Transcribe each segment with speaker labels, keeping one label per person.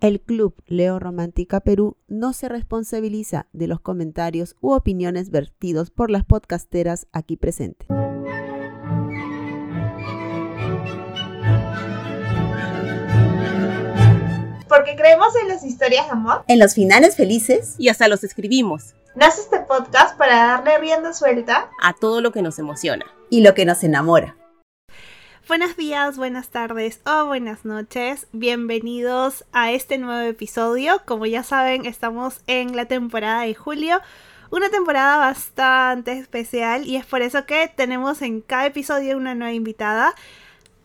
Speaker 1: El Club Leo Romántica Perú no se responsabiliza de los comentarios u opiniones vertidos por las podcasteras aquí presentes.
Speaker 2: Porque creemos en las historias de amor.
Speaker 1: En los finales felices.
Speaker 3: Y hasta los escribimos.
Speaker 2: Nace este podcast para darle rienda suelta
Speaker 3: a todo lo que nos emociona.
Speaker 1: Y lo que nos enamora.
Speaker 2: Buenos días, buenas tardes o buenas noches. Bienvenidos a este nuevo episodio. Como ya saben, estamos en la temporada de julio. Una temporada bastante especial y es por eso que tenemos en cada episodio una nueva invitada.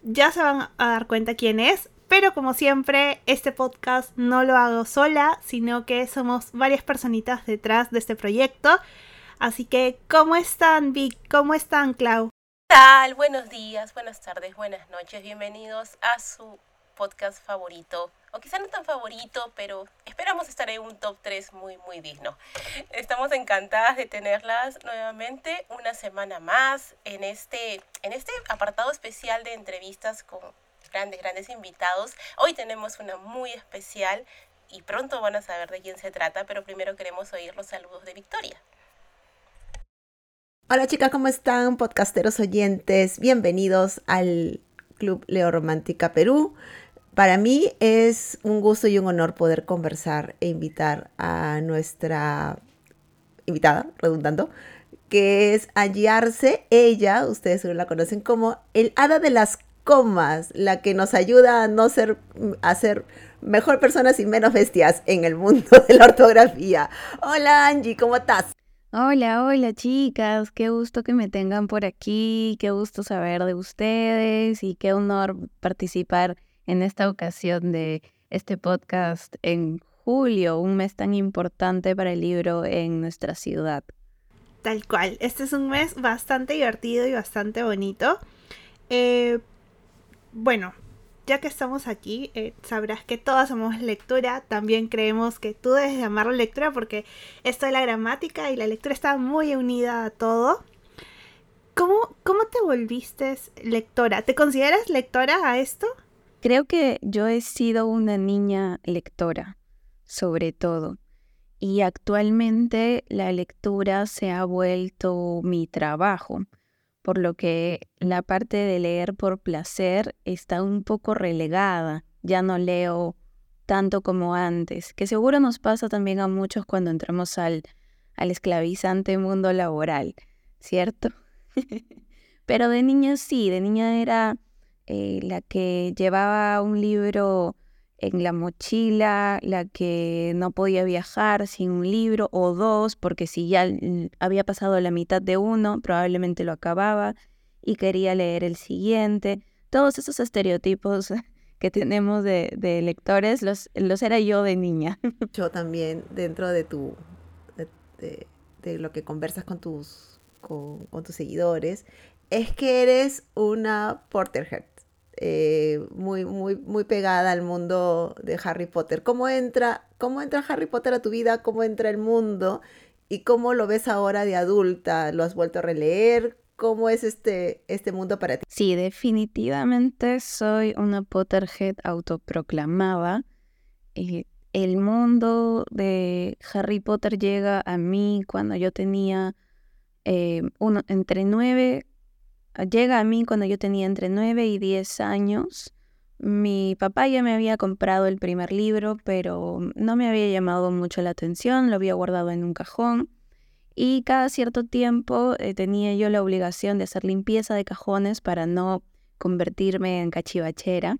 Speaker 2: Ya se van a dar cuenta quién es, pero como siempre, este podcast no lo hago sola, sino que somos varias personitas detrás de este proyecto. Así que, ¿cómo están, Vic? ¿Cómo están, Clau?
Speaker 3: Buenos días, buenas tardes, buenas noches. Bienvenidos a su podcast favorito. O quizá no tan favorito, pero esperamos estar en un top 3 muy, muy digno. Estamos encantadas de tenerlas nuevamente una semana más en este, en este apartado especial de entrevistas con grandes, grandes invitados. Hoy tenemos una muy especial y pronto van a saber de quién se trata, pero primero queremos oír los saludos de Victoria.
Speaker 1: Hola chicas, ¿cómo están? Podcasteros oyentes, bienvenidos al Club Leo Romántica Perú. Para mí es un gusto y un honor poder conversar e invitar a nuestra invitada, redundando, que es Ayarse. Ella, ustedes solo la conocen como el hada de las comas, la que nos ayuda a no ser, a ser mejor personas y menos bestias en el mundo de la ortografía. Hola Angie, ¿cómo estás?
Speaker 4: Hola, hola chicas, qué gusto que me tengan por aquí, qué gusto saber de ustedes y qué honor participar en esta ocasión de este podcast en julio, un mes tan importante para el libro en nuestra ciudad.
Speaker 2: Tal cual, este es un mes bastante divertido y bastante bonito. Eh, bueno, ya que estamos aquí, eh, sabrás que todos somos lectura. También creemos que tú debes llamarlo lectura porque esto de la gramática y la lectura está muy unida a todo. ¿Cómo, ¿Cómo te volviste lectora? ¿Te consideras lectora a esto?
Speaker 4: Creo que yo he sido una niña lectora, sobre todo. Y actualmente la lectura se ha vuelto mi trabajo por lo que la parte de leer por placer está un poco relegada. Ya no leo tanto como antes, que seguro nos pasa también a muchos cuando entramos al, al esclavizante mundo laboral, ¿cierto? Pero de niña sí, de niña era eh, la que llevaba un libro en la mochila, la que no podía viajar sin un libro o dos, porque si ya había pasado la mitad de uno, probablemente lo acababa y quería leer el siguiente. Todos esos estereotipos que tenemos de, lectores los, los era yo de niña.
Speaker 1: Yo también, dentro de tu, de, lo que conversas con tus, con, con tus seguidores, es que eres una Porterhead. Eh, muy, muy, muy pegada al mundo de Harry Potter. ¿Cómo entra, ¿Cómo entra Harry Potter a tu vida? ¿Cómo entra el mundo? ¿Y cómo lo ves ahora de adulta? ¿Lo has vuelto a releer? ¿Cómo es este, este mundo para ti?
Speaker 4: Sí, definitivamente soy una Potterhead autoproclamada. Eh, el mundo de Harry Potter llega a mí cuando yo tenía eh, uno, entre nueve llega a mí cuando yo tenía entre 9 y 10 años. Mi papá ya me había comprado el primer libro, pero no me había llamado mucho la atención, lo había guardado en un cajón y cada cierto tiempo eh, tenía yo la obligación de hacer limpieza de cajones para no convertirme en cachivachera.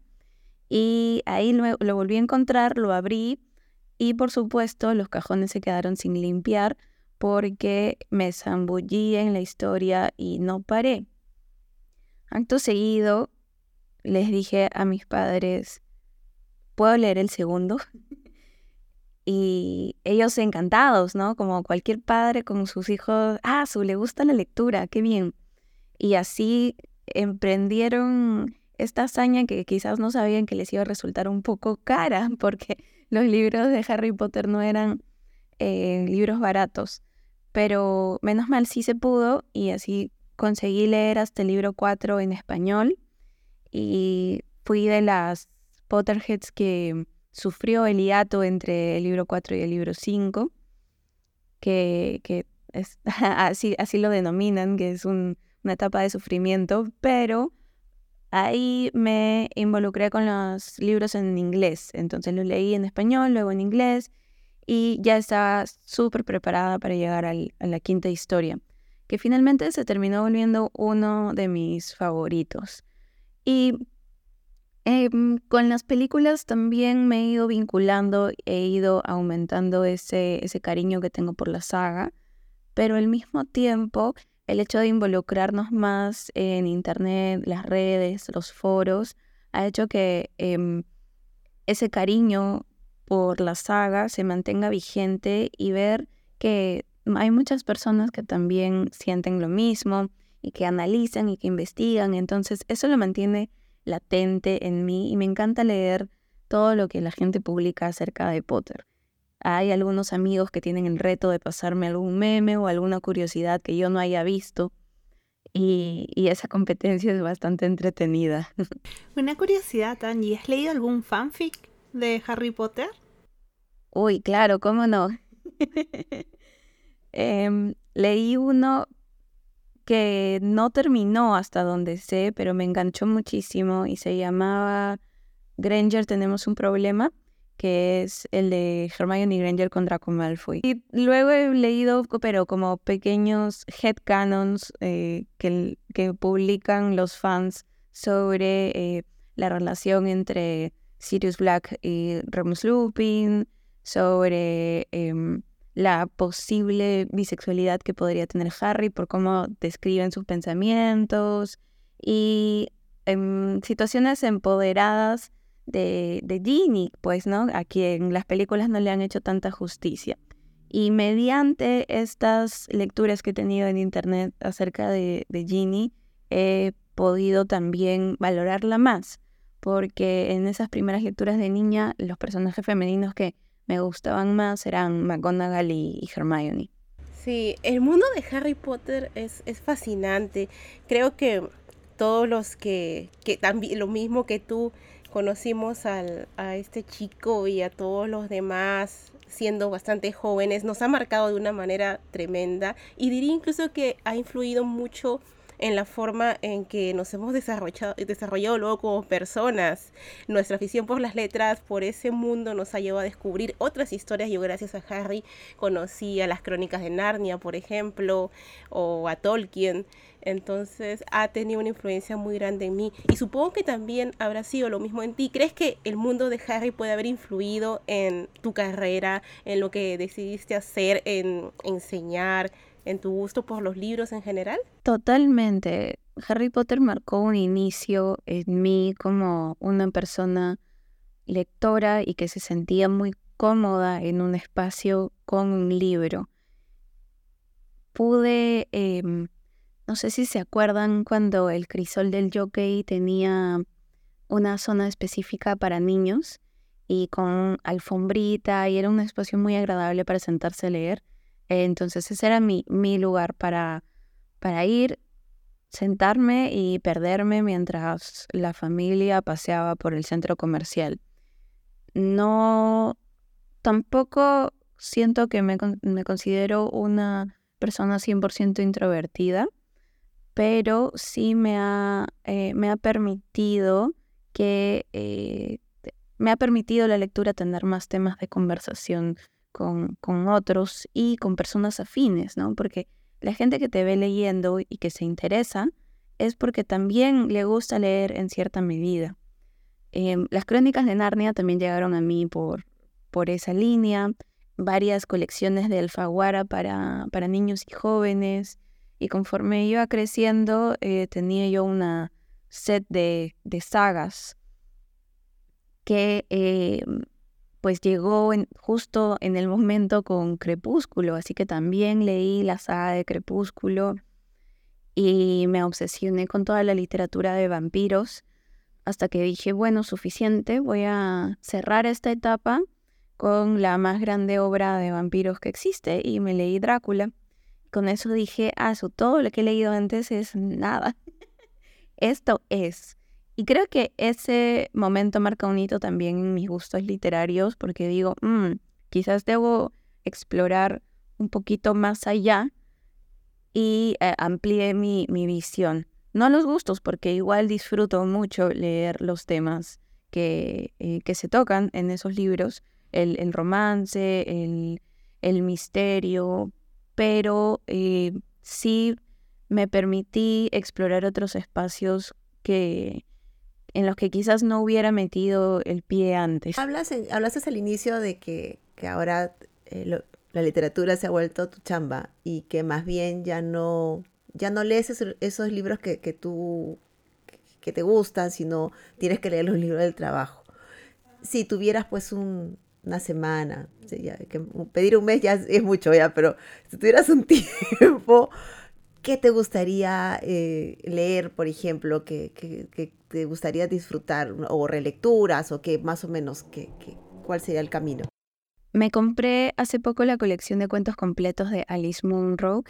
Speaker 4: Y ahí lo, lo volví a encontrar, lo abrí y por supuesto los cajones se quedaron sin limpiar porque me zambullí en la historia y no paré. Acto seguido, les dije a mis padres, ¿puedo leer el segundo? y ellos encantados, ¿no? Como cualquier padre con sus hijos, ah, su le gusta la lectura, qué bien. Y así emprendieron esta hazaña que quizás no sabían que les iba a resultar un poco cara, porque los libros de Harry Potter no eran eh, libros baratos. Pero menos mal sí se pudo y así conseguí leer hasta el libro 4 en español y fui de las Potterheads que sufrió el hiato entre el libro 4 y el libro 5, que, que es, así, así lo denominan, que es una etapa de sufrimiento, pero ahí me involucré con los libros en inglés. Entonces los leí en español, luego en inglés, y ya estaba súper preparada para llegar a la quinta historia, que finalmente se terminó volviendo uno de mis favoritos. Y em, con las películas también me he ido vinculando, he ido aumentando ese, ese cariño que tengo por la saga, pero al mismo tiempo el hecho de involucrarnos más en Internet, las redes, los foros, ha hecho que em, ese cariño por la saga se mantenga vigente y ver que hay muchas personas que también sienten lo mismo y que analizan y que investigan. Entonces eso lo mantiene latente en mí y me encanta leer todo lo que la gente publica acerca de Potter. Hay algunos amigos que tienen el reto de pasarme algún meme o alguna curiosidad que yo no haya visto. Y, esa competencia es bastante entretenida.
Speaker 2: Una curiosidad, Angie, ¿has leído algún fanfic de Harry Potter?
Speaker 4: Uy, claro, ¿cómo no? Em, leí uno que no terminó hasta donde sé, pero me enganchó muchísimo y se llamaba Granger tenemos un problema, que es el de Hermione Granger con Draco Malfoy. Y luego he leído, pero como pequeños headcanons eh, que, que publican los fans sobre eh, la relación entre Sirius Black y Remus Lupin, sobre em, la posible bisexualidad que podría tener Harry por cómo describen sus pensamientos y em, situaciones empoderadas de, de Ginny, pues, ¿no? A quien las películas no le han hecho tanta justicia. Y mediante estas lecturas que he tenido en internet acerca de, de Ginny, he podido también valorarla más, porque en esas primeras lecturas de niña, los personajes femeninos que me gustaban más eran McGonagall y, Hermione.
Speaker 3: Sí, el mundo de Harry Potter es, es fascinante. Creo que todos los que, que también, lo mismo que tú, conocimos al, a este chico y a todos los demás siendo bastante jóvenes, nos ha marcado de una manera tremenda y diría incluso que ha influido mucho en la forma en que nos hemos desarrollado, desarrollado luego como personas. Nuestra afición por las letras, por ese mundo, nos ha llevado a descubrir otras historias. Yo gracias a Harry conocí a las crónicas de Narnia, por ejemplo, o a Tolkien. Entonces ha tenido una influencia muy grande en mí. Y supongo que también habrá sido lo mismo en ti. ¿Crees que el mundo de Harry puede haber influido en tu carrera, en lo que decidiste hacer, en enseñar? En tu gusto por los libros en general?
Speaker 4: Totalmente. Harry Potter marcó un inicio en mí como una persona lectora y que se sentía muy cómoda en un espacio con un libro. Pude, em, no sé si se acuerdan cuando el crisol del jockey tenía una zona específica para niños y con alfombrita y era un espacio muy agradable para sentarse a leer. Entonces ese era mi, mi lugar para, para ir, sentarme y perderme mientras la familia paseaba por el centro comercial. No, tampoco siento que me, me considero una persona 100% introvertida, pero sí me ha, eh, me ha permitido que eh, me ha permitido la lectura tener más temas de conversación con, otros y con personas afines, ¿no? Porque la gente que te ve leyendo y que se interesa es porque también le gusta leer en cierta medida. Em, las crónicas de Narnia también llegaron a mí por, por esa línea, varias colecciones de Alfaguara para, para niños y jóvenes, y conforme iba creciendo eh, tenía yo una set de, de sagas que em, pues llegó justo en el momento con Crepúsculo, así que también leí la saga de Crepúsculo y me obsesioné con toda la literatura de vampiros hasta que dije, bueno, suficiente, voy a cerrar esta etapa con la más grande obra de vampiros que existe y me leí Drácula. Con eso dije, ah, eso todo lo que he leído antes es nada. Esto es. Y creo que ese momento marca un hito también en mis gustos literarios porque digo, mm, quizás debo explorar un poquito más allá y eh, amplié mi, mi visión. No los gustos, porque igual disfruto mucho leer los temas que, eh, que se tocan en esos libros, el, el romance, el, el, misterio, pero eh, sí me permití explorar otros espacios que en los que quizás no hubiera metido el pie antes.
Speaker 1: Hablas hablaste al inicio de que, que ahora la literatura se ha vuelto tu chamba y que más bien ya no, ya no lees esos, libros que, que tú que te gustan, sino tienes que leer los libros del trabajo. Si tuvieras pues una semana, que pedir un mes ya es mucho ya, pero si tuvieras un tiempo, ¿qué te gustaría eh, leer, por ejemplo, que, te gustaría disfrutar, o relecturas, o que más o menos, que, cuál sería el camino?
Speaker 4: Me compré hace poco la colección de cuentos completos de Alice Munro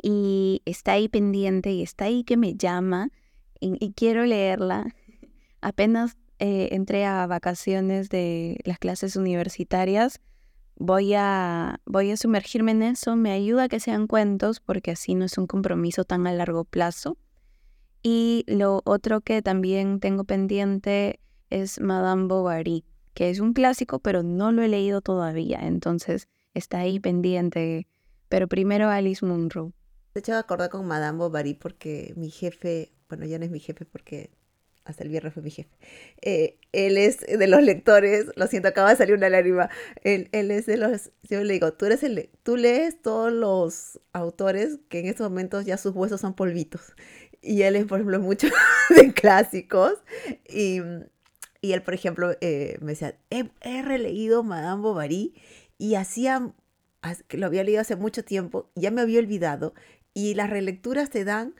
Speaker 4: y está ahí pendiente y está ahí que me llama y, quiero leerla. Apenas eh, entré a vacaciones de las clases universitarias, voy a, voy a sumergirme en eso. Me ayuda que sean cuentos porque así no es un compromiso tan a largo plazo. Y lo otro que también tengo pendiente es Madame Bovary que es un clásico, pero no lo he leído todavía, entonces está ahí pendiente. Pero primero Alice Munro.
Speaker 1: De hecho, acordar con Madame Bovary porque mi jefe, bueno, ya no es mi jefe porque hasta el viernes fue mi jefe. Eh, él es de los lectores, lo siento, acaba de salir una lágrima. Él, él, es de los, yo le digo, tú, eres el, tú lees todos los autores que en estos momentos ya sus huesos son polvitos. Y él es, por ejemplo, mucho de clásicos. Y y él, por ejemplo, eh, me decía, he, releído Madame Bovary y hacía, lo había leído hace mucho tiempo, ya me había olvidado, y las relecturas te dan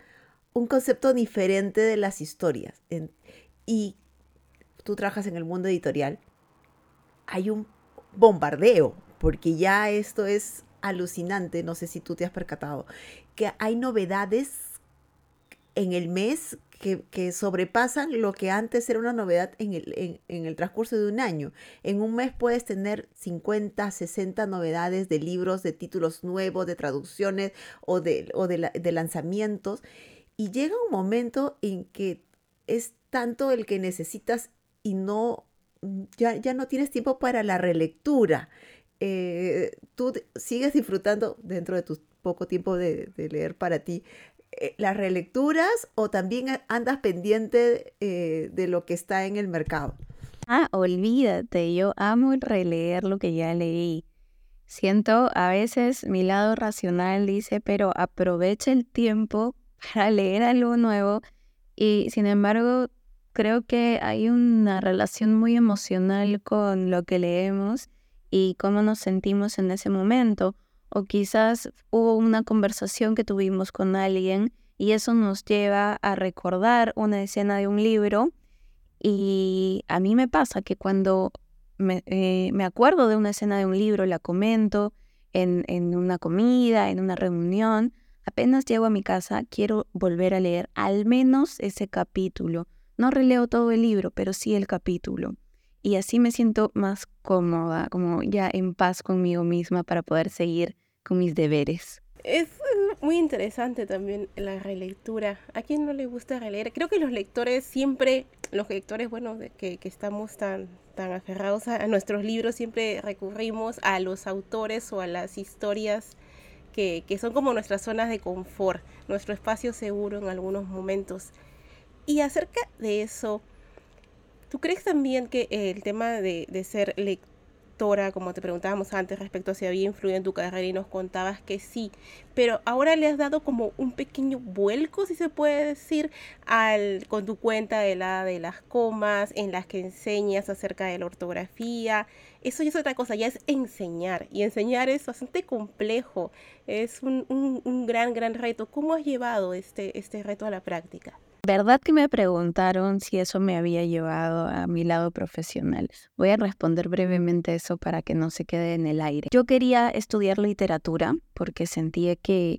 Speaker 1: un concepto diferente de las historias. Y tú trabajas en el mundo editorial, hay un bombardeo, porque ya esto es alucinante, no sé si tú te has percatado, que hay novedades en el mes que, sobrepasan lo que antes era una novedad en el, en, el, transcurso de un año. En un mes puedes tener 50, 60 novedades de libros, de títulos nuevos, de traducciones o de, o de, lanzamientos. Y llega un momento en que es tanto el que necesitas y no, ya, ya no tienes tiempo para la relectura. Eh, tú sigues disfrutando dentro de tu poco tiempo de, de leer para ti eh, las relecturas o también andas pendiente eh, de lo que está en el mercado?
Speaker 4: Ah, olvídate, yo amo releer lo que ya leí. Siento a veces mi lado racional dice, pero aprovecha el tiempo para leer algo nuevo y sin embargo creo que hay una relación muy emocional con lo que leemos y cómo nos sentimos en ese momento o quizás hubo una conversación que tuvimos con alguien y eso nos lleva a recordar una escena de un libro y a mí me pasa que cuando me, eh, acuerdo de una escena de un libro, la comento en, en una comida, en una reunión, apenas llego a mi casa, quiero volver a leer al menos ese capítulo. No releo todo el libro, pero sí el capítulo. Y así me siento más cómoda, como ya en paz conmigo misma para poder seguir con mis deberes.
Speaker 3: Es muy interesante también la relectura. ¿A quién no le gusta releer? Creo que los lectores siempre, los lectores, bueno, que, que estamos tan, tan aferrados a, nuestros libros, siempre recurrimos a los autores o a las historias que, que son como nuestras zonas de confort, nuestro espacio seguro en algunos momentos. Y acerca de eso, ¿tú crees también que el tema de, de ser lector como te preguntábamos antes respecto a si había influido en tu carrera y nos contabas que sí, pero ahora le has dado como un pequeño vuelco, si se puede decir, al, con tu cuenta de la de las comas, en las que enseñas acerca de la ortografía. Eso ya es otra cosa, ya es enseñar. Y enseñar es bastante complejo, es un, un, un gran, gran reto. ¿Cómo has llevado este, este reto a la práctica?
Speaker 4: ¿Verdad que me preguntaron si eso me había llevado a mi lado profesional? Voy a responder brevemente eso para que no se quede en el aire. Yo quería estudiar literatura porque sentía que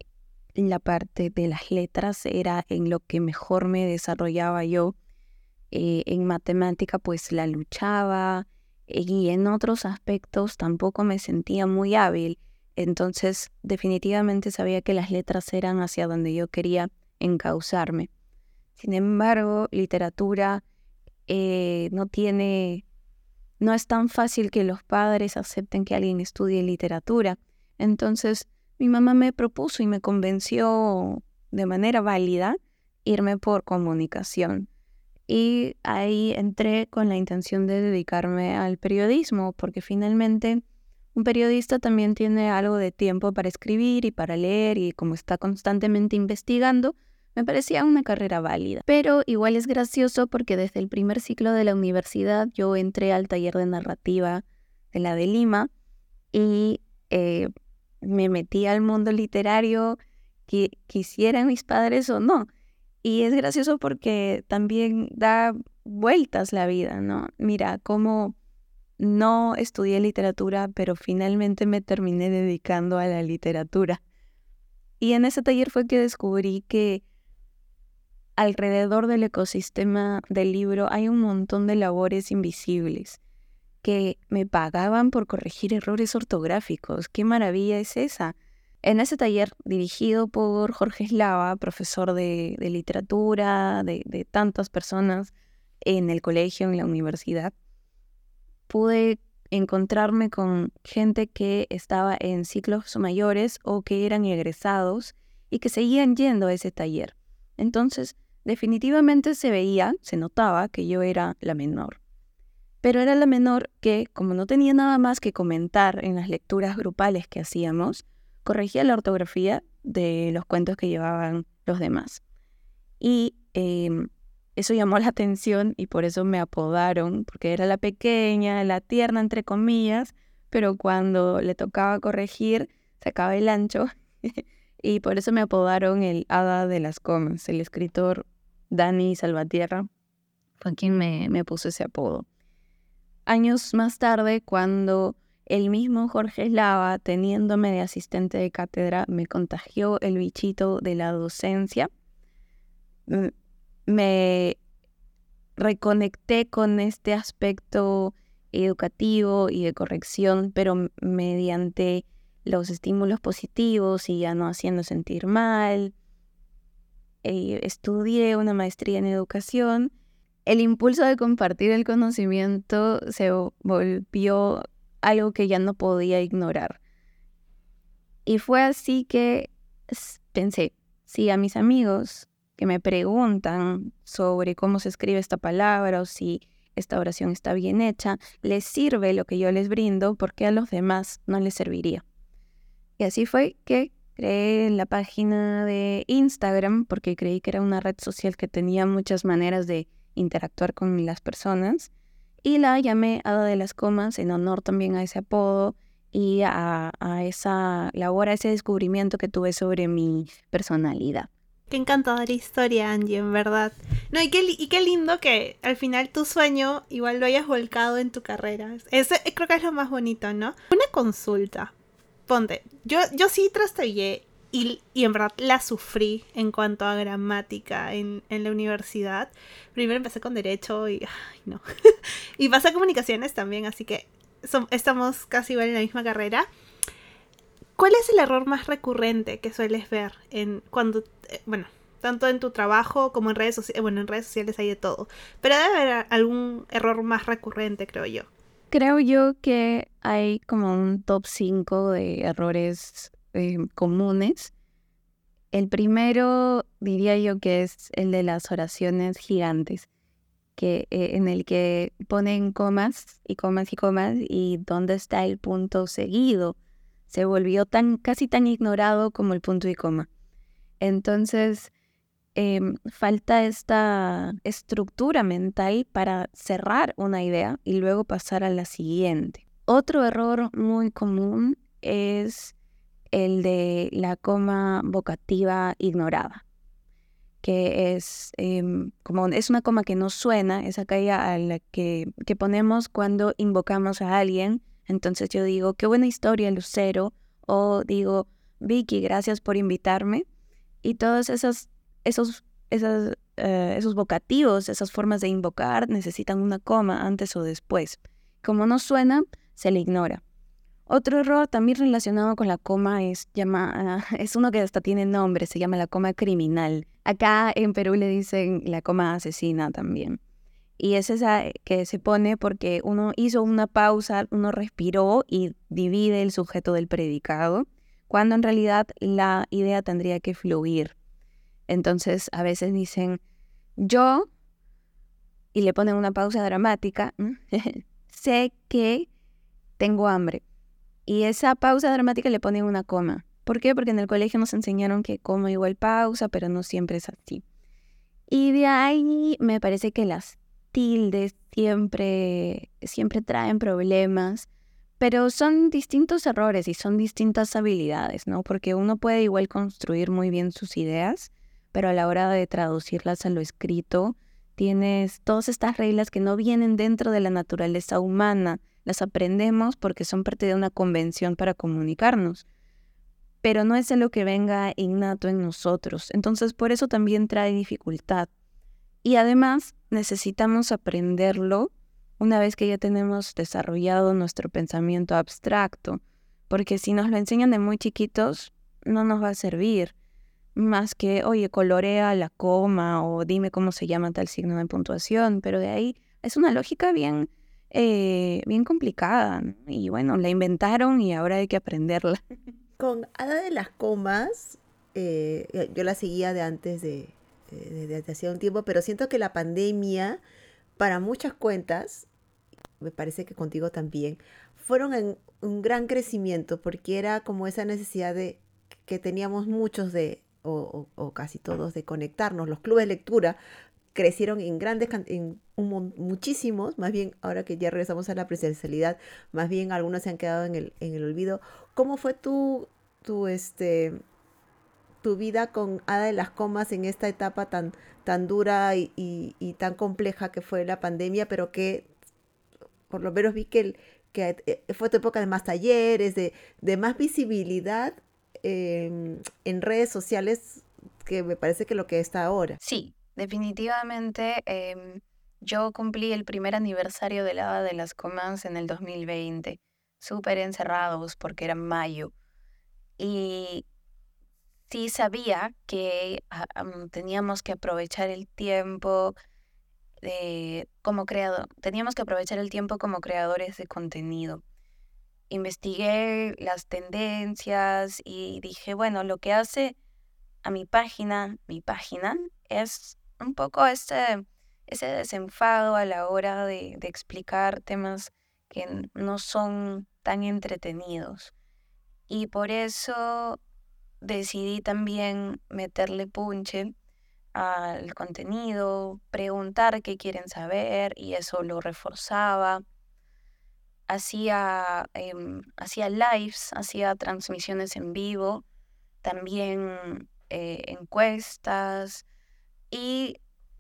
Speaker 4: la parte de las letras era en lo que mejor me desarrollaba yo eh, en matemática pues la luchaba y en otros aspectos tampoco me sentía muy hábil. Entonces definitivamente sabía que las letras eran hacia donde yo quería encauzarme. Sin embargo, literatura eh, no tiene, no es tan fácil que los padres acepten que alguien estudie literatura. Entonces, mi mamá me propuso y me convenció de manera válida irme por comunicación. Y ahí entré con la intención de dedicarme al periodismo, porque finalmente un periodista también tiene algo de tiempo para escribir y para leer y como está constantemente investigando, me parecía una carrera válida. Pero igual es gracioso porque desde el primer ciclo de la universidad yo entré al taller de narrativa de la de Lima y eh, me metí al mundo literario que quisieran mis padres o no. Y es gracioso porque también da vueltas la vida, ¿no? Mira, cómo no estudié literatura, pero finalmente me terminé dedicando a la literatura. Y en ese taller fue que descubrí que alrededor del ecosistema del libro hay un montón de labores invisibles que me pagaban por corregir errores ortográficos. ¿Qué maravilla es esa? En ese taller, dirigido por Jorge Eslava, profesor de, literatura, de, de, tantas personas en el colegio, en la universidad, pude encontrarme con gente que estaba en ciclos mayores o que eran egresados y que seguían yendo a ese taller. Entonces, Definitivamente se veía, se notaba que yo era la menor. Pero era la menor que, como no tenía nada más que comentar en las lecturas grupales que hacíamos, corregía la ortografía de los cuentos que llevaban los demás. Y em, eso llamó la atención y por eso me apodaron, porque era la pequeña, la tierna, entre comillas, pero cuando le tocaba corregir, sacaba el ancho y por eso me apodaron el Hada de las Comas. El escritor Dani Salvatierra fue quien me, me puso ese apodo. Años más tarde, cuando el mismo Jorge Eslava, teniéndome de asistente de cátedra, me contagió el bichito de la docencia, me reconecté con este aspecto educativo y de corrección, pero mediante los estímulos positivos y ya no haciendo sentir mal. Eh, estudié una maestría en educación. El impulso de compartir el conocimiento se volvió algo que ya no podía ignorar. Y fue así que pensé, si a mis amigos que me preguntan sobre cómo se escribe esta palabra o si esta oración está bien hecha, les sirve lo que yo les brindo, ¿por qué a los demás no les serviría? Y así fue que creé la página de Instagram porque creí que era una red social que tenía muchas maneras de interactuar con las personas y la llamé Ada de las Comas en honor también a ese apodo y a, esa labor, a ese descubrimiento que tuve sobre mi personalidad.
Speaker 2: Qué encantadora historia, Angie, en verdad. No, y qué, y qué lindo que al final tu sueño igual lo hayas volcado en tu carrera. Eso creo que es lo más bonito, ¿no? Una consulta yo, yo sí trastabillé y, y, en verdad la sufrí en cuanto a gramática en, en la universidad. Primero empecé con derecho y, ay, no. y pasé a comunicaciones también, así que estamos casi igual en la misma carrera. ¿Cuál es el error más recurrente que sueles ver en cuando, eh, bueno, tanto en tu trabajo como en redes sociales, bueno, en redes sociales hay de todo, pero debe haber algún error más recurrente, creo yo.
Speaker 4: Creo yo que hay como un top 5 de errores eh, comunes. El primero diría yo que es el de las oraciones gigantes, que, eh, en el que ponen comas y comas y comas y dónde está el punto seguido. Se volvió tan casi tan ignorado como el punto y coma. Entonces, Em, falta esta estructura mental para cerrar una idea y luego pasar a la siguiente. Otro error muy común es el de la coma vocativa ignorada, que es em, como es una coma que no suena, es aquella a la que, que ponemos cuando invocamos a alguien. Entonces yo digo, qué buena historia, Lucero, o digo, Vicky, gracias por invitarme. Y todas esas esos, eh, esos vocativos, esas formas de invocar, necesitan una coma antes o después. Como no suena, se le ignora. Otro error también relacionado con la coma es, llama, es uno que hasta tiene nombre, se llama la coma criminal. Acá en Perú le dicen la coma asesina también. Y es esa que se pone porque uno hizo una pausa, uno respiró y divide el sujeto del predicado, cuando en realidad la idea tendría que fluir. Entonces a veces dicen, yo, y le ponen una pausa dramática, sé que tengo hambre. Y esa pausa dramática le ponen una coma. ¿Por qué? Porque en el colegio nos enseñaron que coma igual pausa, pero no siempre es así. Y de ahí me parece que las tildes siempre, siempre traen problemas, pero son distintos errores y son distintas habilidades, ¿no? Porque uno puede igual construir muy bien sus ideas, pero a la hora de traducirlas a lo escrito, tienes todas estas reglas que no vienen dentro de la naturaleza humana, las aprendemos porque son parte de una convención para comunicarnos, pero no es lo que venga innato en nosotros, entonces por eso también trae dificultad. Y además necesitamos aprenderlo una vez que ya tenemos desarrollado nuestro pensamiento abstracto, porque si nos lo enseñan de muy chiquitos, no nos va a servir más que, oye, colorea la coma o dime cómo se llama tal signo de puntuación, pero de ahí es una lógica bien, eh, bien complicada. Y bueno, la inventaron y ahora hay que aprenderla.
Speaker 1: Con Ada de las Comas, eh, yo la seguía de antes de, de, hacía un tiempo, pero siento que la pandemia, para muchas cuentas, me parece que contigo también, fueron en un gran crecimiento porque era como esa necesidad de que teníamos muchos de o, casi todos de conectarnos. Los clubes de lectura crecieron en grandes, en muchísimos, más bien ahora que ya regresamos a la presencialidad, más bien algunos se han quedado en el, en el olvido. ¿Cómo fue tu, tu, este, tu vida con Ada de las Comas en esta etapa tan, tan dura y, y, tan compleja que fue la pandemia, pero que por lo menos vi que, que eh, fue tu época de más talleres, de, de más visibilidad Em, en redes sociales que me parece que lo que está ahora.
Speaker 4: Sí, definitivamente. Em, yo cumplí el primer aniversario de la de las Comas en el 2020, súper encerrados porque era mayo. Y sí sabía que ah, teníamos que aprovechar el tiempo como creador, teníamos que aprovechar el tiempo como creadores de contenido investigué las tendencias y dije, bueno, lo que hace a mi página, mi página, es un poco ese, ese desenfado a la hora de, de explicar temas que no son tan entretenidos. Y por eso decidí también meterle punche al contenido, preguntar qué quieren saber y eso lo reforzaba hacía, em, hacía lives, hacía transmisiones en vivo, también eh, encuestas y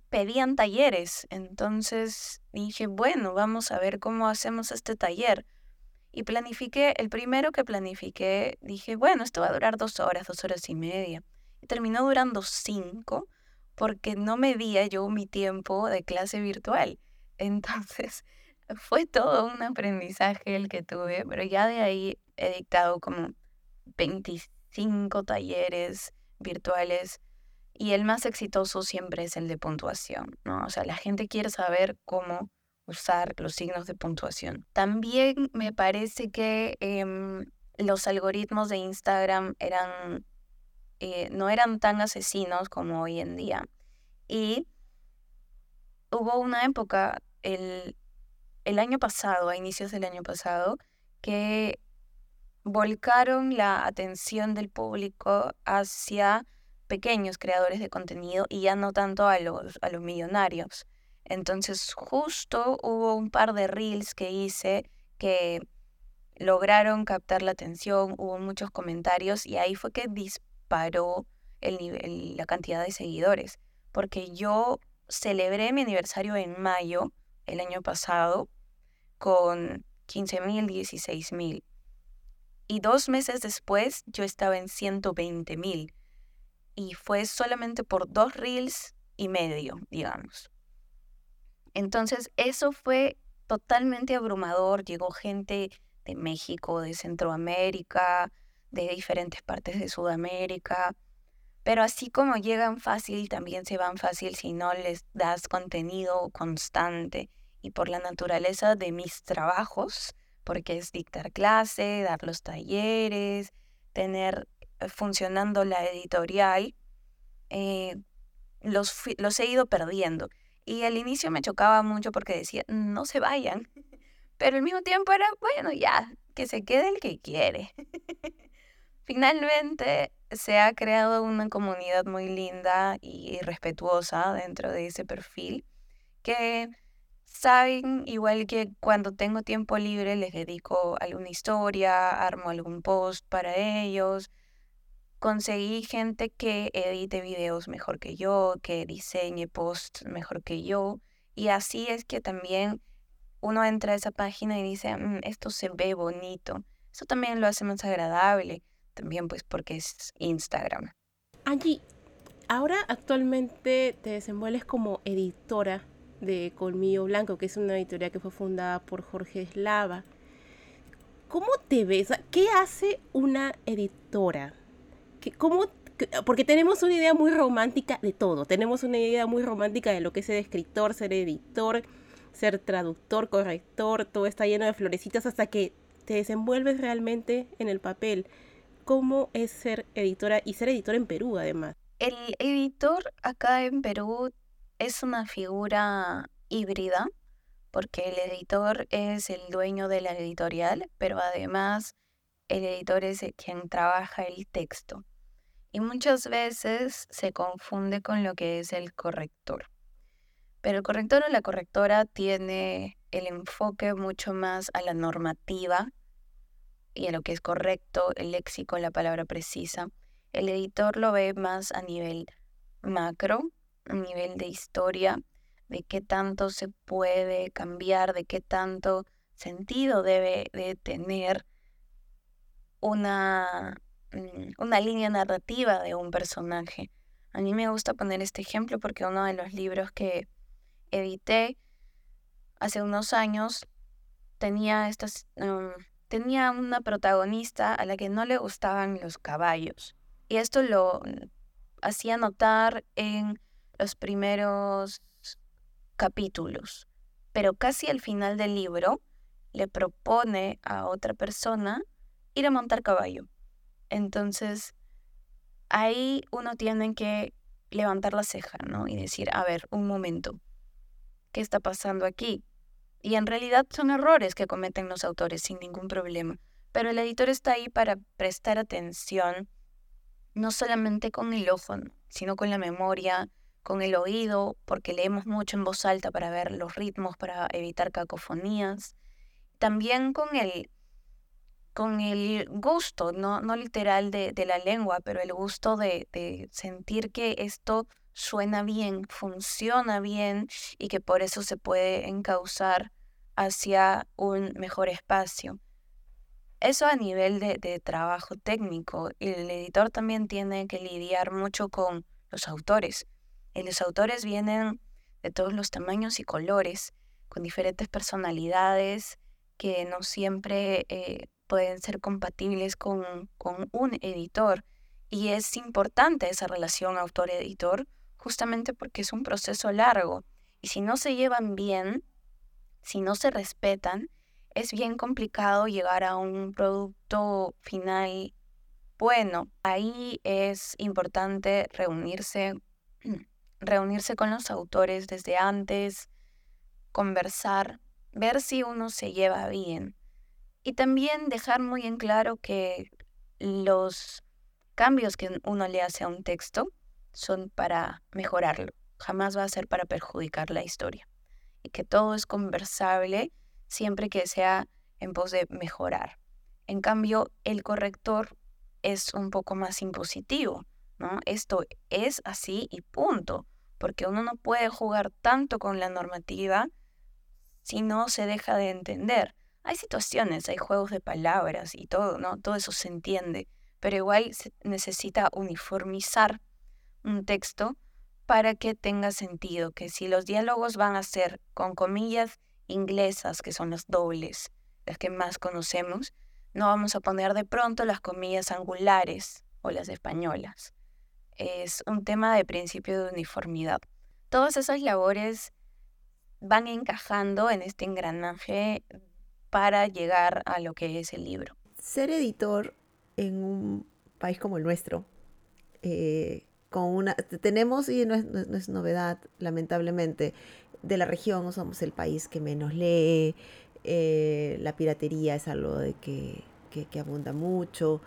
Speaker 4: pedían talleres. Entonces dije, bueno, vamos a ver cómo hacemos este taller. Y planifiqué, el primero que planifiqué, dije, bueno, esto va a durar dos horas, dos horas y media. Y terminó durando cinco porque no medía yo mi tiempo de clase virtual. Entonces, fue todo un aprendizaje el que tuve, pero ya de ahí he dictado como 25 talleres virtuales y el más exitoso siempre es el de puntuación, ¿no? O sea, la gente quiere saber cómo usar los signos de puntuación. También me parece que em, los algoritmos de Instagram eran, eh, no eran tan asesinos como hoy en día. Y hubo una época, el el año pasado, a inicios del año pasado, que volcaron la atención del público hacia pequeños creadores de contenido y ya no tanto a los, a los millonarios. Entonces justo hubo un par de reels que hice que lograron captar la atención, hubo muchos comentarios y ahí fue que disparó el nivel, la cantidad de seguidores. Porque yo celebré mi aniversario en mayo el año pasado con 15.000, 16.000. Y dos meses después yo estaba en 120.000. Y fue solamente por dos reels y medio, digamos. Entonces, eso fue totalmente abrumador. Llegó gente de México, de Centroamérica, de diferentes partes de Sudamérica. Pero así como llegan fácil, también se van fácil si no les das contenido constante. Y por la naturaleza de mis trabajos, porque es dictar clase, dar los talleres, tener eh, funcionando la editorial, eh, los, los he ido perdiendo. Y al inicio me chocaba mucho porque decía, no se vayan. Pero al mismo tiempo era, bueno, ya, que se quede el que quiere. Finalmente se ha creado una comunidad muy linda y respetuosa dentro de ese perfil que saben, igual que cuando tengo tiempo libre les dedico alguna historia, armo algún post para ellos. Conseguí gente que edite videos mejor que yo, que diseñe posts mejor que yo. Y así es que también uno entra a esa página y dice, mm, esto se ve bonito. Eso también lo hace más agradable también pues porque es Instagram.
Speaker 5: Angie, ahora actualmente te desenvuelves como editora de Colmillo Blanco, que es una editorial que fue fundada por Jorge Eslava. ¿Cómo te ves? ¿Qué hace una editora? ¿Cómo, porque tenemos una idea muy romántica de todo. Tenemos una idea muy romántica de lo que es ser escritor, ser editor, ser traductor, corrector. Todo está lleno de florecitas hasta que te desenvuelves realmente en el papel cómo es ser editora y ser editor en Perú además.
Speaker 4: El editor acá en Perú es una figura híbrida porque el editor es el dueño de la editorial, pero además el editor es quien trabaja el texto. Y muchas veces se confunde con lo que es el corrector. Pero el corrector o la correctora tiene el enfoque mucho más a la normativa y a lo que es correcto, el léxico, la palabra precisa. El editor lo ve más a nivel macro, a nivel de historia, de qué tanto se puede cambiar, de qué tanto sentido debe de tener una, mm, una línea narrativa de un personaje. A mí me gusta poner este ejemplo porque uno de los libros que edité hace unos años tenía estas, mm, tenía una protagonista a la que no le gustaban los caballos. Y esto lo hacía notar en los primeros capítulos. Pero casi al final del libro le propone a otra persona ir a montar caballo. Entonces, ahí uno tiene que levantar la ceja, ¿no? Y decir, a ver, un momento, ¿qué está pasando aquí? Y en realidad son errores que cometen los autores sin ningún problema. Pero el editor está ahí para prestar atención, no solamente con el ojo, sino con la memoria, con el oído, porque leemos mucho en voz alta para ver los ritmos, para evitar cacofonías. También con el, con el gusto, no, no literal de, de la lengua, pero el gusto de, de sentir que esto suena bien, funciona bien y que por eso se puede encauzar hacia un mejor espacio. Eso a nivel de, de trabajo técnico. El editor también tiene que lidiar mucho con los autores. Y los autores vienen de todos los tamaños y colores, con diferentes personalidades que no siempre eh, pueden ser compatibles con, con un editor. Y es importante esa relación autor-editor justamente porque es un proceso largo. Y si no se llevan bien, si no se respetan, es bien complicado llegar a un producto final bueno. Ahí es importante reunirse, reunirse con los autores desde antes, conversar, ver si uno se lleva bien. Y también dejar muy en claro que los cambios que uno le hace a un texto son para mejorarlo, jamás va a ser para perjudicar la historia. Y que todo es conversable siempre que sea en pos de mejorar. En cambio, el corrector es un poco más impositivo, ¿no? Esto es así y punto, porque uno no puede jugar tanto con la normativa si no se deja de entender. Hay situaciones, hay juegos de palabras y todo, ¿no? Todo eso se entiende, pero igual se necesita uniformizar un texto para que tenga sentido, que si los diálogos van a ser con comillas inglesas, que son las dobles, las que más conocemos, no vamos a poner de pronto las comillas angulares o las españolas. Es un tema de principio de uniformidad. Todas esas labores van encajando en este engranaje para llegar a lo que es el libro.
Speaker 1: Ser editor en un país como el nuestro, eh, con una, tenemos, y no es, novedad, lamentablemente, de la región somos el país que menos lee, eh, la piratería es algo de que, abunda mucho.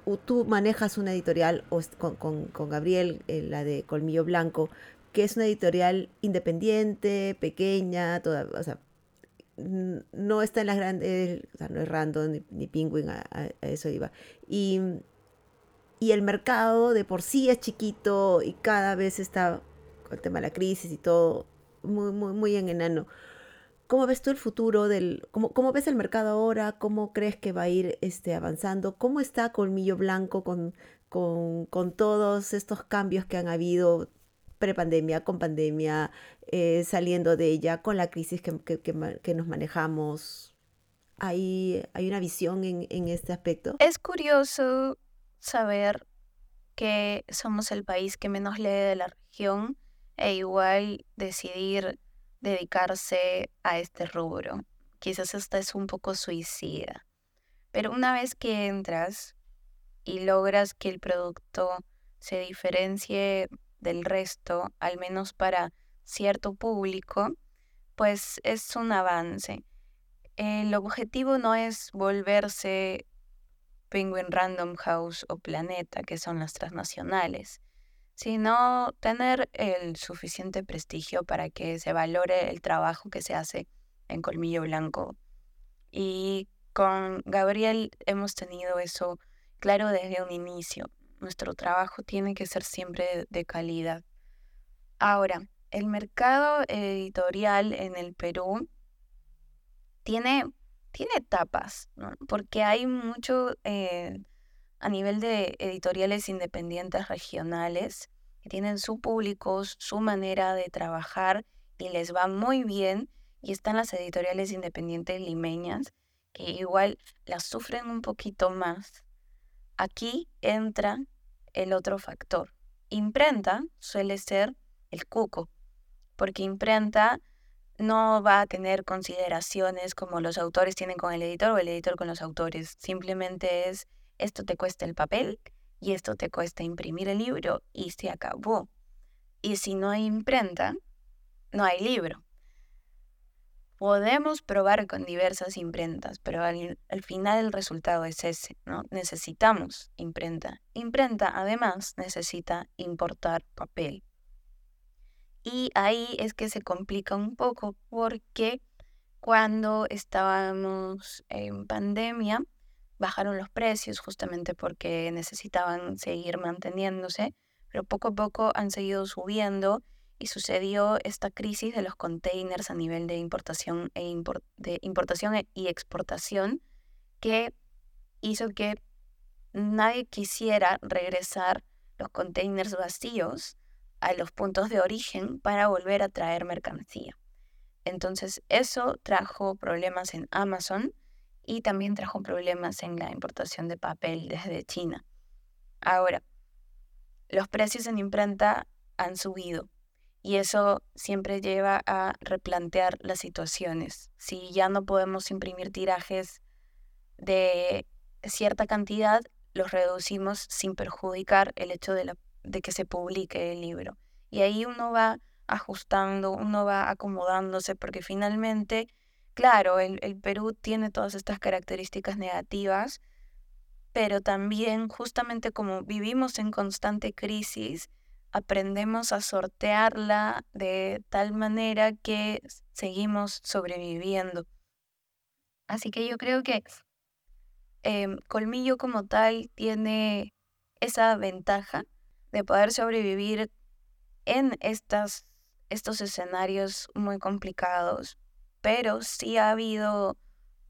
Speaker 1: Tú, manejas una editorial con, con, Gabriel, eh, la de Colmillo Blanco, que es una editorial independiente, pequeña, toda, o sea, no está en las grandes, o sea, no es Random ni, ni Penguin, a, eso iba. Y, y, el mercado de por sí es chiquito y cada vez está, con el tema de la crisis y todo, muy, muy, muy en enano. ¿Cómo ves tú el futuro del, cómo, ves el mercado ahora? ¿Cómo crees que va a ir este, avanzando? ¿Cómo está Colmillo Blanco con, con, con todos estos cambios que han habido prepandemia, con pandemia, eh, saliendo de ella, con la crisis que, nos manejamos. ¿Hay, ¿Hay una visión en, en este aspecto?
Speaker 4: Es curioso saber que somos el país que menos lee de la región e igual decidir dedicarse a este rubro. Quizás esta es un poco suicida. Pero una vez que entras y logras que el producto se diferencie del resto, al menos para cierto público, pues es un avance. El objetivo no es volverse Penguin Random House o Planeta, que son las transnacionales, sino tener el suficiente prestigio para que se valore el trabajo que se hace en Colmillo Blanco. Y con Gabriel hemos tenido eso claro desde un inicio nuestro trabajo tiene que ser siempre de calidad. Ahora, el mercado editorial en el Perú tiene, tiene etapas, porque hay mucho eh, a nivel de editoriales independientes regionales que tienen su público, su manera de trabajar y les va muy bien. Y están las editoriales independientes limeñas que igual las sufren un poquito más. Aquí entra el otro factor. Imprenta suele ser el cuco, porque imprenta no va a tener consideraciones como los autores tienen con el editor o el editor con los autores. Simplemente es esto te cuesta el papel y esto te cuesta imprimir el libro y se acabó. Y si no hay imprenta, no hay libro. Podemos probar con diversas imprentas, pero al, final el resultado es ese, ¿no? Necesitamos imprenta. Imprenta además necesita importar papel. Y ahí es que se complica un poco porque cuando estábamos en pandemia bajaron los precios justamente porque necesitaban seguir manteniéndose, pero poco a poco han seguido subiendo y sucedió esta crisis de los containers a nivel de importación, e de importación e, y exportación que hizo que nadie quisiera regresar los containers vacíos a los puntos de origen para volver a traer mercancía. Entonces eso trajo problemas en Amazon y también trajo problemas en la importación de papel desde China. Ahora, los precios en imprenta han subido y eso siempre lleva a replantear las situaciones. Si ya no podemos imprimir tirajes de cierta cantidad, los reducimos sin perjudicar el hecho de, de que se publique el libro. Y ahí uno va ajustando, uno va acomodándose, porque finalmente, claro, el, el Perú tiene todas estas características negativas, pero también justamente como vivimos en constante crisis, aprendemos a sortearla de tal manera que seguimos sobreviviendo. Así que yo creo que em, Colmillo como tal tiene esa ventaja de poder sobrevivir en estas, estos escenarios muy complicados, pero sí ha habido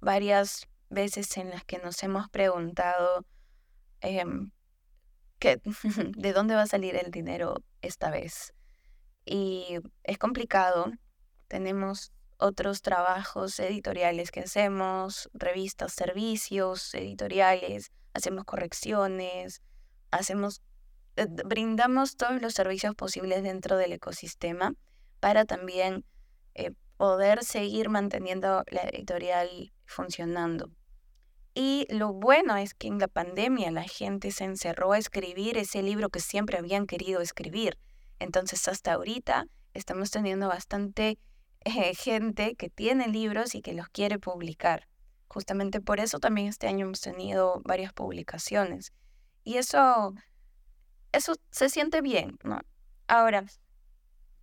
Speaker 4: varias veces en las que nos hemos preguntado em, ¿de dónde va a salir el dinero esta vez. Y es complicado. Tenemos otros trabajos editoriales que hacemos, revistas, servicios editoriales, hacemos correcciones, hacemos, eh, brindamos todos los servicios posibles dentro del ecosistema para también eh, poder seguir manteniendo la editorial funcionando. Y lo bueno es que en la pandemia la gente se encerró a escribir ese libro que siempre habían querido escribir. Entonces hasta ahorita estamos teniendo bastante eh, gente que tiene libros y que los quiere publicar. Justamente por eso también este año hemos tenido varias publicaciones. Y eso, eso se siente bien, ¿no? Ahora,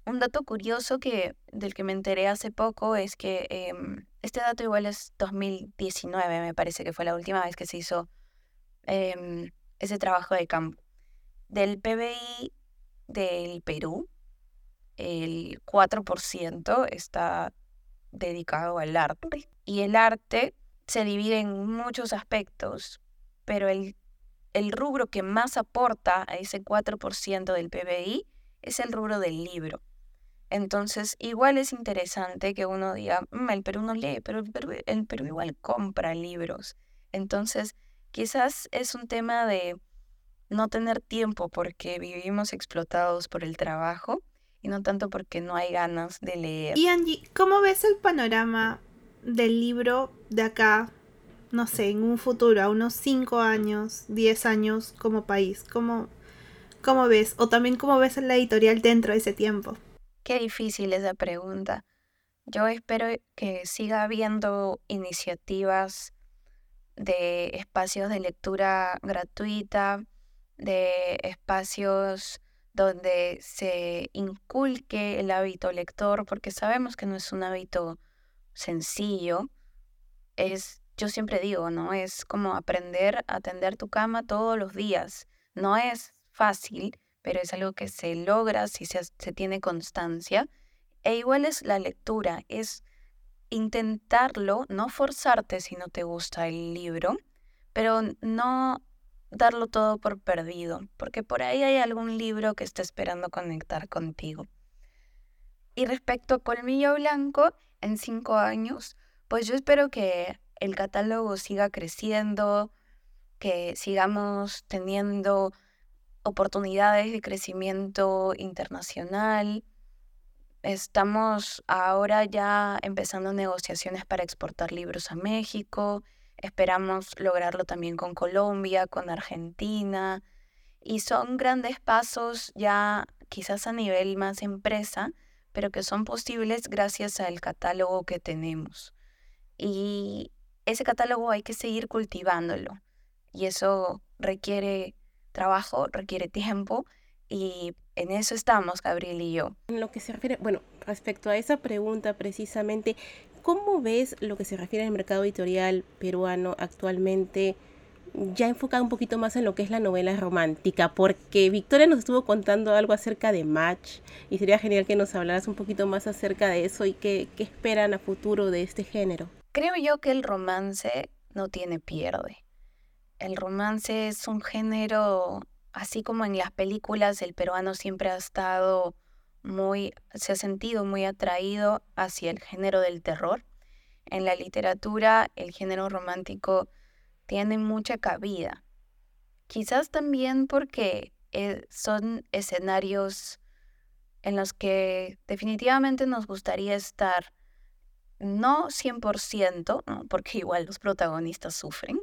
Speaker 4: un dato curioso que, del que me enteré hace poco es que em, este dato igual es 2019, me parece que fue la última vez que se hizo em, ese trabajo de campo. Del PBI del Perú, el 4% está dedicado al arte. Y el arte se divide en muchos aspectos, pero el, el rubro que más aporta a ese 4% del PBI es el rubro del libro. Entonces, igual es interesante que uno diga, mm, el Perú no lee, pero el Perú, el Perú igual compra libros. Entonces, quizás es un tema de no tener tiempo porque vivimos explotados por el trabajo y no tanto porque no hay ganas de leer.
Speaker 2: Y Angie, ¿cómo ves el panorama del libro de acá, no sé, en un futuro, a unos 5 años, 10 años como país? ¿Cómo, ¿Cómo ves? O también cómo ves la editorial dentro de ese tiempo.
Speaker 4: Qué difícil esa pregunta. Yo espero que siga habiendo iniciativas de espacios de lectura gratuita, de espacios donde se inculque el hábito lector, porque sabemos que no es un hábito sencillo. Es, yo siempre digo, ¿no? Es como aprender a tender tu cama todos los días. No es fácil, pero es algo que se logra si se, tiene constancia. E igual es la lectura, es intentarlo, no forzarte si no te gusta el libro, pero no darlo todo por perdido, porque por ahí hay algún libro que está esperando conectar contigo. Y respecto a Colmillo Blanco, en cinco años, pues yo espero que el catálogo siga creciendo, que sigamos teniendo oportunidades de crecimiento internacional. Estamos ahora ya empezando negociaciones para exportar libros a México. Esperamos lograrlo también con Colombia, con Argentina. Y son grandes pasos ya quizás a nivel más empresa, pero que son posibles gracias al catálogo que tenemos. Y ese catálogo hay que seguir cultivándolo. Y eso requiere trabajo, requiere tiempo y en eso estamos, Gabriel y yo.
Speaker 5: En lo que se refiere, bueno, respecto a esa pregunta precisamente, ¿cómo ves lo que se refiere al mercado editorial peruano actualmente? Ya enfocado un poquito más en lo que es la novela romántica, porque Victoria nos estuvo contando algo acerca de Match y sería genial que nos hablaras un poquito más acerca de eso y qué, qué esperan a futuro de este género.
Speaker 4: Creo yo que el romance no tiene pierde el romance es un género, así como en las películas, el peruano siempre ha estado muy, se ha sentido muy atraído hacia el género del terror. En la literatura, el género romántico tiene mucha cabida. Quizás también porque eh, son escenarios en los que definitivamente nos gustaría estar, no 100%, porque igual los protagonistas sufren,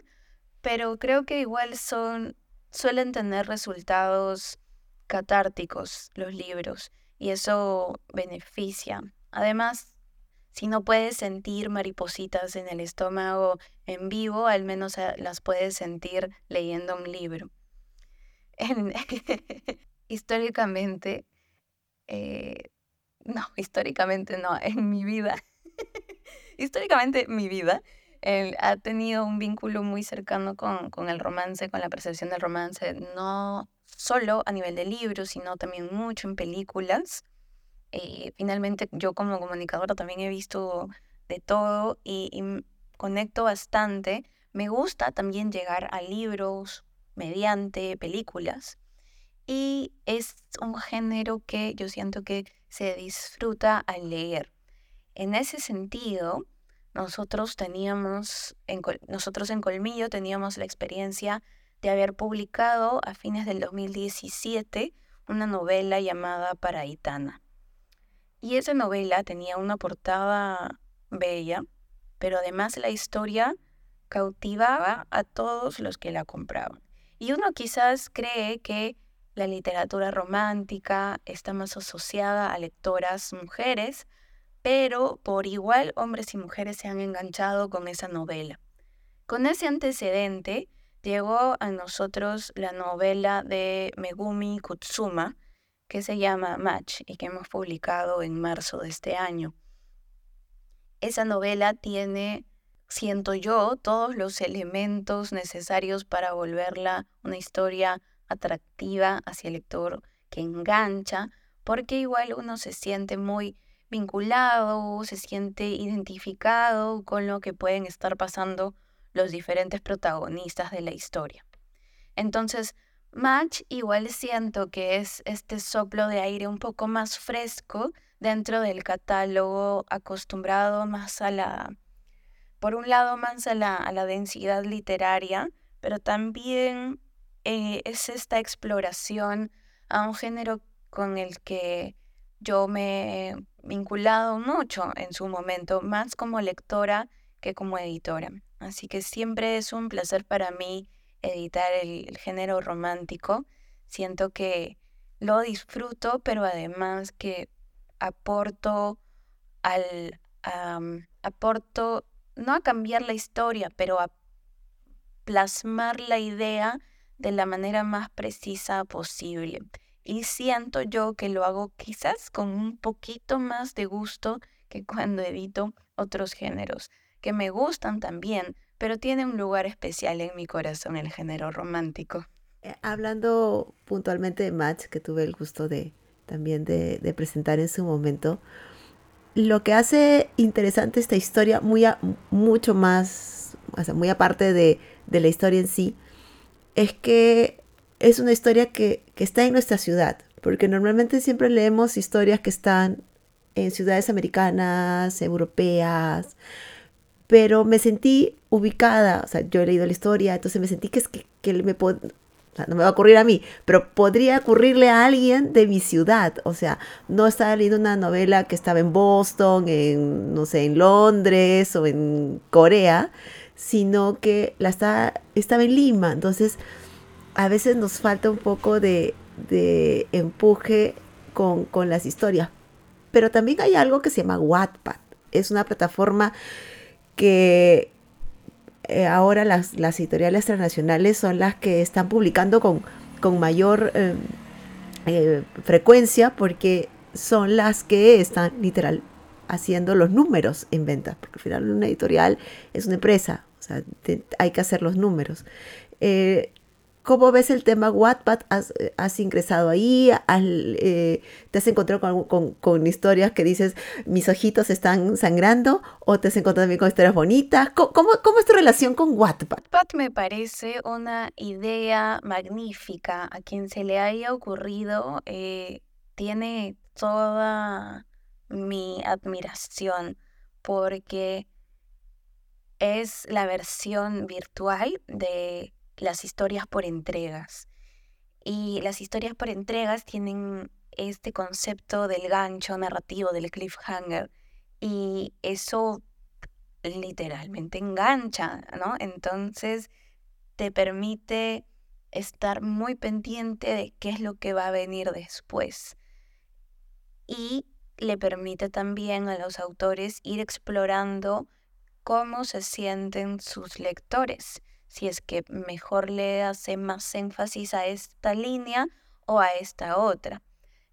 Speaker 4: pero creo que igual son, suelen tener resultados catárticos los libros y eso beneficia. Además, si no puedes sentir maripositas en el estómago en vivo, al menos eh, las puedes sentir leyendo un libro. históricamente, eh, no, históricamente no, en mi vida, históricamente mi vida, él ha tenido un vínculo muy cercano con, con, el romance, con la percepción del romance, no solo a nivel de libros, sino también mucho en películas. Y finalmente yo como comunicadora también he visto de todo y, y conecto bastante. Me gusta también llegar a libros mediante películas. y es un género que yo siento que se disfruta al leer. En ese sentido, nosotros teníamos, en, nosotros en Colmillo teníamos la experiencia de haber publicado a fines del 2017 una novela llamada Paraitana. Y esa novela tenía una portada bella, pero además la historia cautivaba a todos los que la compraban. Y uno quizás cree que la literatura romántica está más asociada a lectoras mujeres, pero por igual hombres y mujeres se han enganchado con esa novela. Con ese antecedente llegó a nosotros la novela de Megumi Kutsuma, que se llama Match y que hemos publicado en marzo de este año. Esa novela tiene, siento yo, todos los elementos necesarios para volverla una historia atractiva hacia el lector que engancha, porque igual uno se siente muy vinculado, se siente identificado con lo que pueden estar pasando los diferentes protagonistas de la historia. Entonces, Match igual siento que es este soplo de aire un poco más fresco dentro del catálogo acostumbrado más a la, por un lado más a la, a la densidad literaria, pero también eh, es esta exploración a un género con el que yo me he vinculado mucho en su momento, más como lectora que como editora. Así que siempre es un placer para mí editar el, género romántico. Siento que lo disfruto, pero además que aporto al aporto no a cambiar la historia, pero a plasmar la idea de la manera más precisa posible. Y siento yo que lo hago quizás con un poquito más de gusto que cuando edito otros géneros, que me gustan también, pero tiene un lugar especial en mi corazón el género romántico.
Speaker 1: Eh, hablando puntualmente de Match, que tuve el gusto de también de, presentar en su momento, lo que hace interesante esta historia, muy mucho más, o sea, muy aparte de, la historia en sí, es que es una historia que, que está en nuestra ciudad, porque normalmente siempre leemos historias que están en ciudades americanas, europeas, pero me sentí ubicada, o sea, yo he leído la historia, entonces me sentí que es que, que me no me va a ocurrir a mí, pero podría ocurrirle a alguien de mi ciudad, o sea, no estaba leyendo una novela que estaba en Boston, en, no sé, en Londres o en Corea, sino que la estaba, estaba en Lima, entonces a veces nos falta un poco de, empuje con, las historias, pero también hay algo que se llama Wattpad, es una plataforma que eh, ahora las, editoriales transnacionales son las que están publicando con, con mayor eh, eh, frecuencia porque son las que están literal haciendo los números en ventas, porque al final una editorial es una empresa, o sea, hay que hacer los números. ¿Cómo ves el tema Wattpad? ¿Has, ingresado ahí? Eh, ¿Te has encontrado con, historias que dices, mis ojitos están sangrando? ¿O te has encontrado también con historias bonitas? ¿Cómo, es tu relación con Wattpad?
Speaker 4: Wattpad me parece una idea magnífica. A quien se le haya ocurrido, eh, tiene toda mi admiración porque es la versión virtual de las historias por entregas. Y las historias por entregas tienen este concepto del gancho narrativo, del cliffhanger. Y eso literalmente engancha, ¿no? Entonces te permite estar muy pendiente de qué es lo que va a venir después. Y le permite también a los autores ir explorando cómo se sienten sus lectores si es que mejor le hace más énfasis a esta línea o a esta otra.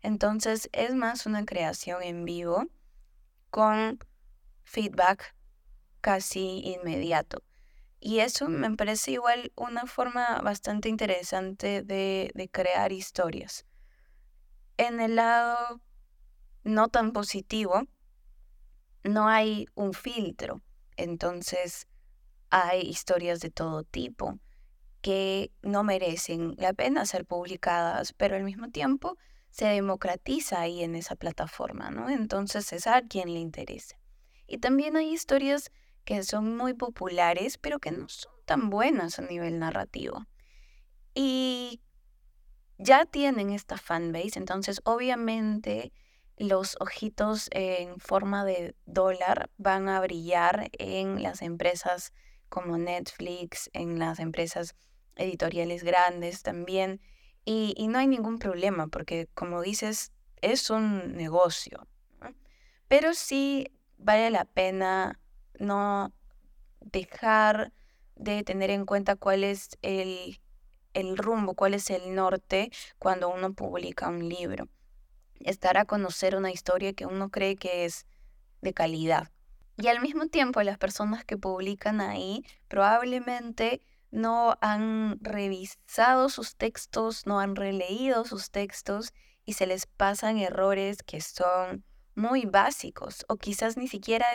Speaker 4: Entonces es más una creación en vivo con feedback casi inmediato. Y eso me parece igual una forma bastante interesante de, de crear historias. En el lado no tan positivo, no hay un filtro. Entonces, hay historias de todo tipo que no merecen la pena ser publicadas, pero al mismo tiempo se democratiza ahí en esa plataforma, ¿no? Entonces es a quien le interese. Y también hay historias que son muy populares, pero que no son tan buenas a nivel narrativo. Y ya tienen esta fanbase, entonces obviamente los ojitos en forma de dólar van a brillar en las empresas como Netflix, en las empresas editoriales grandes también. Y, no hay ningún problema porque, como dices, es un negocio. Pero sí vale la pena no dejar de tener en cuenta cuál es el, el rumbo, cuál es el norte cuando uno publica un libro. Estar a conocer una historia que uno cree que es de calidad. Y al mismo tiempo las personas que publican ahí probablemente no han revisado sus textos, no han releído sus textos y se les pasan errores que son muy básicos o quizás ni siquiera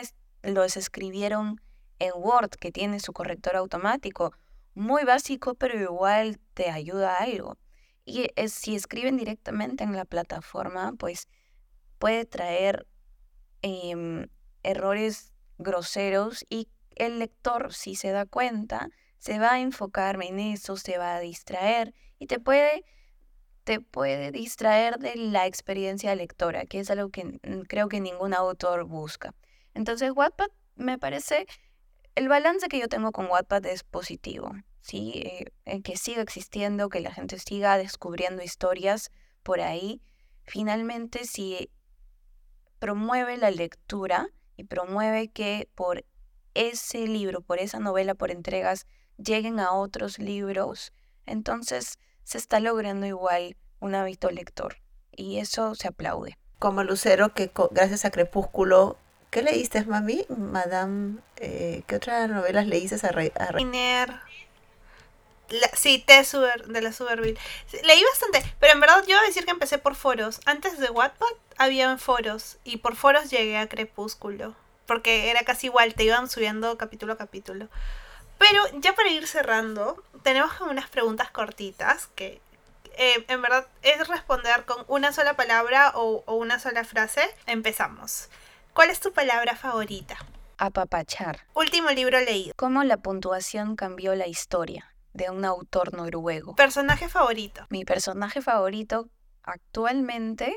Speaker 4: los escribieron en Word que tiene su corrector automático. Muy básico, pero igual te ayuda a algo. Y si escriben directamente en la plataforma, pues puede traer em, errores groseros y el lector, si se da cuenta, se va a enfocar en eso, se va a distraer y te puede, te puede distraer de la experiencia lectora, que es algo que creo que ningún autor busca. Entonces, Wattpad me parece, el balance que yo tengo con Wattpad es positivo, ¿sí? Eh, que siga existiendo, que la gente siga descubriendo historias por ahí. Finalmente, si promueve la lectura y promueve que por ese libro, por esa novela, por entregas, lleguen a otros libros, entonces se está logrando igual un hábito lector y eso se aplaude.
Speaker 1: Como Lucero, que gracias a Crepúsculo, ¿qué leíste, mami? Madame, eh, ¿qué otras novelas leíste a, a
Speaker 2: sí, T de la Superville. Leí bastante, pero en verdad yo voy a decir que empecé por foros. Antes de Wattpad había foros y por foros llegué a Crepúsculo. Porque era casi igual, te iban subiendo capítulo a capítulo. Pero ya para ir cerrando, tenemos como unas preguntas cortitas que eh, en verdad es responder con una sola palabra o, o una sola frase. Empezamos. ¿Cuál es tu palabra favorita?
Speaker 4: Apapachar.
Speaker 2: Último libro leído.
Speaker 4: ¿Cómo la puntuación cambió la historia? De un autor noruego.
Speaker 2: ¿Personaje favorito?
Speaker 4: Mi personaje favorito actualmente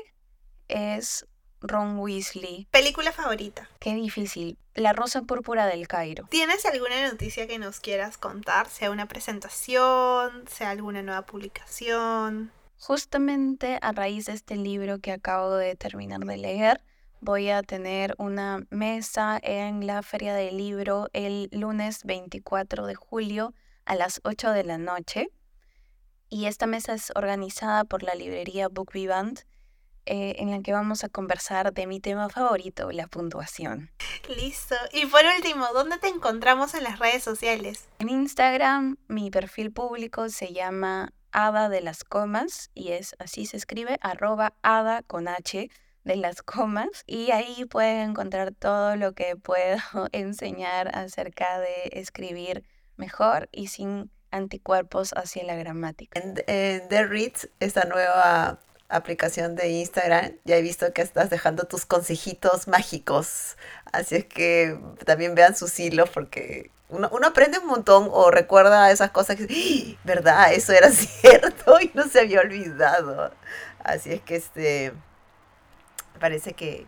Speaker 4: es Ron Weasley.
Speaker 2: ¿Película favorita?
Speaker 4: Qué difícil. La Rosa Púrpura del Cairo.
Speaker 2: ¿Tienes alguna noticia que nos quieras contar? Sea una presentación, sea alguna nueva publicación.
Speaker 4: Justamente a raíz de este libro que acabo de terminar de leer, voy a tener una mesa en la Feria del Libro el lunes 24 de julio a las 8 de la noche. Y esta mesa es organizada por la librería Book Vivant eh, en la que vamos a conversar de mi tema favorito, la puntuación.
Speaker 2: Listo. Y por último, ¿dónde te encontramos en las redes sociales?
Speaker 4: En Instagram, mi perfil público se llama Ada de las Comas y es así se escribe, arroba Ada con H de las comas y ahí pueden encontrar todo lo que puedo enseñar acerca de escribir mejor y sin anticuerpos hacia la gramática.
Speaker 1: En, The Reads, esta nueva aplicación de Instagram, ya he visto que estás dejando tus consejitos mágicos. Así es que también vean sus hilos porque uno, aprende un montón o recuerda esas cosas que, ¡Ah! ¿verdad? Eso era cierto y no se había olvidado. Así es que este parece que,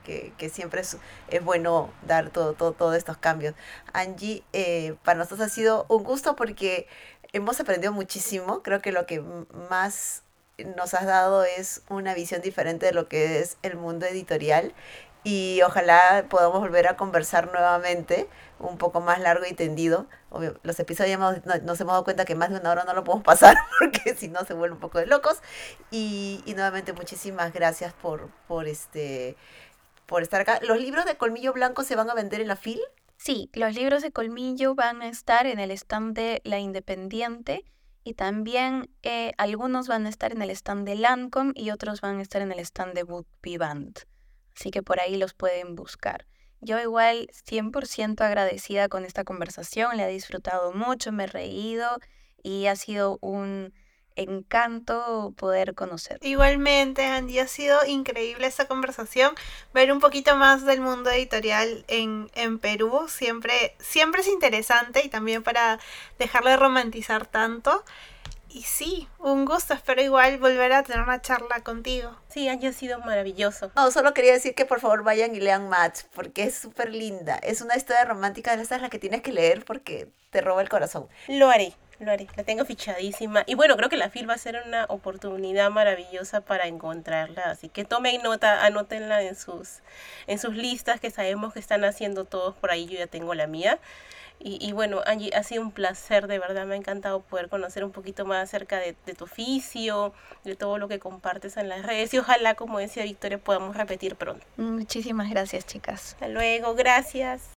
Speaker 1: siempre es, bueno dar todo, todo, todos estos cambios. Angie, eh, para nosotros ha sido un gusto porque hemos aprendido muchísimo. Creo que lo que más nos has dado es una visión diferente de lo que es el mundo editorial y ojalá podamos volver a conversar nuevamente un poco más largo y tendido. los episodios nos hemos dado cuenta que más de una hora no lo podemos pasar porque si no se vuelve un poco de locos. Y, y nuevamente muchísimas gracias por, por, este, por estar acá. ¿Los libros de Colmillo Blanco se van a vender en la FIL?
Speaker 4: Sí, los libros de Colmillo van a estar en el stand de La Independiente y también eh, algunos van a estar en el stand de Lancome y otros van a estar en el stand de Book Vivant así que por ahí los pueden buscar. Yo igual 100% agradecida con esta conversación, la he disfrutado mucho, me he reído y ha sido un encanto poder conocer.
Speaker 2: Igualmente, Andy, ha sido increíble esta conversación. Ver un poquito más del mundo editorial en, en Perú siempre, siempre es interesante y también para dejarlo de romantizar tanto. Y sí, un gusto. Espero igual volver a tener una charla contigo.
Speaker 3: Sí, haya sido maravilloso.
Speaker 1: No, solo quería decir que por favor vayan y lean Match, porque es súper linda. Es una historia romántica de estas la que tienes que leer porque te roba el corazón.
Speaker 3: Lo haré. Lo haré, la tengo fichadísima. Y bueno, creo que la FIL va a ser una oportunidad maravillosa para encontrarla. Así que tomen nota, anótenla en sus, en sus listas que sabemos que están haciendo todos por ahí. Yo ya tengo la mía. Y, y, bueno, Angie, ha sido un placer, de verdad me ha encantado poder conocer un poquito más acerca de, de, tu oficio, de todo lo que compartes en las redes y ojalá, como decía Victoria, podamos repetir pronto.
Speaker 4: Muchísimas gracias, chicas.
Speaker 3: Hasta luego, gracias.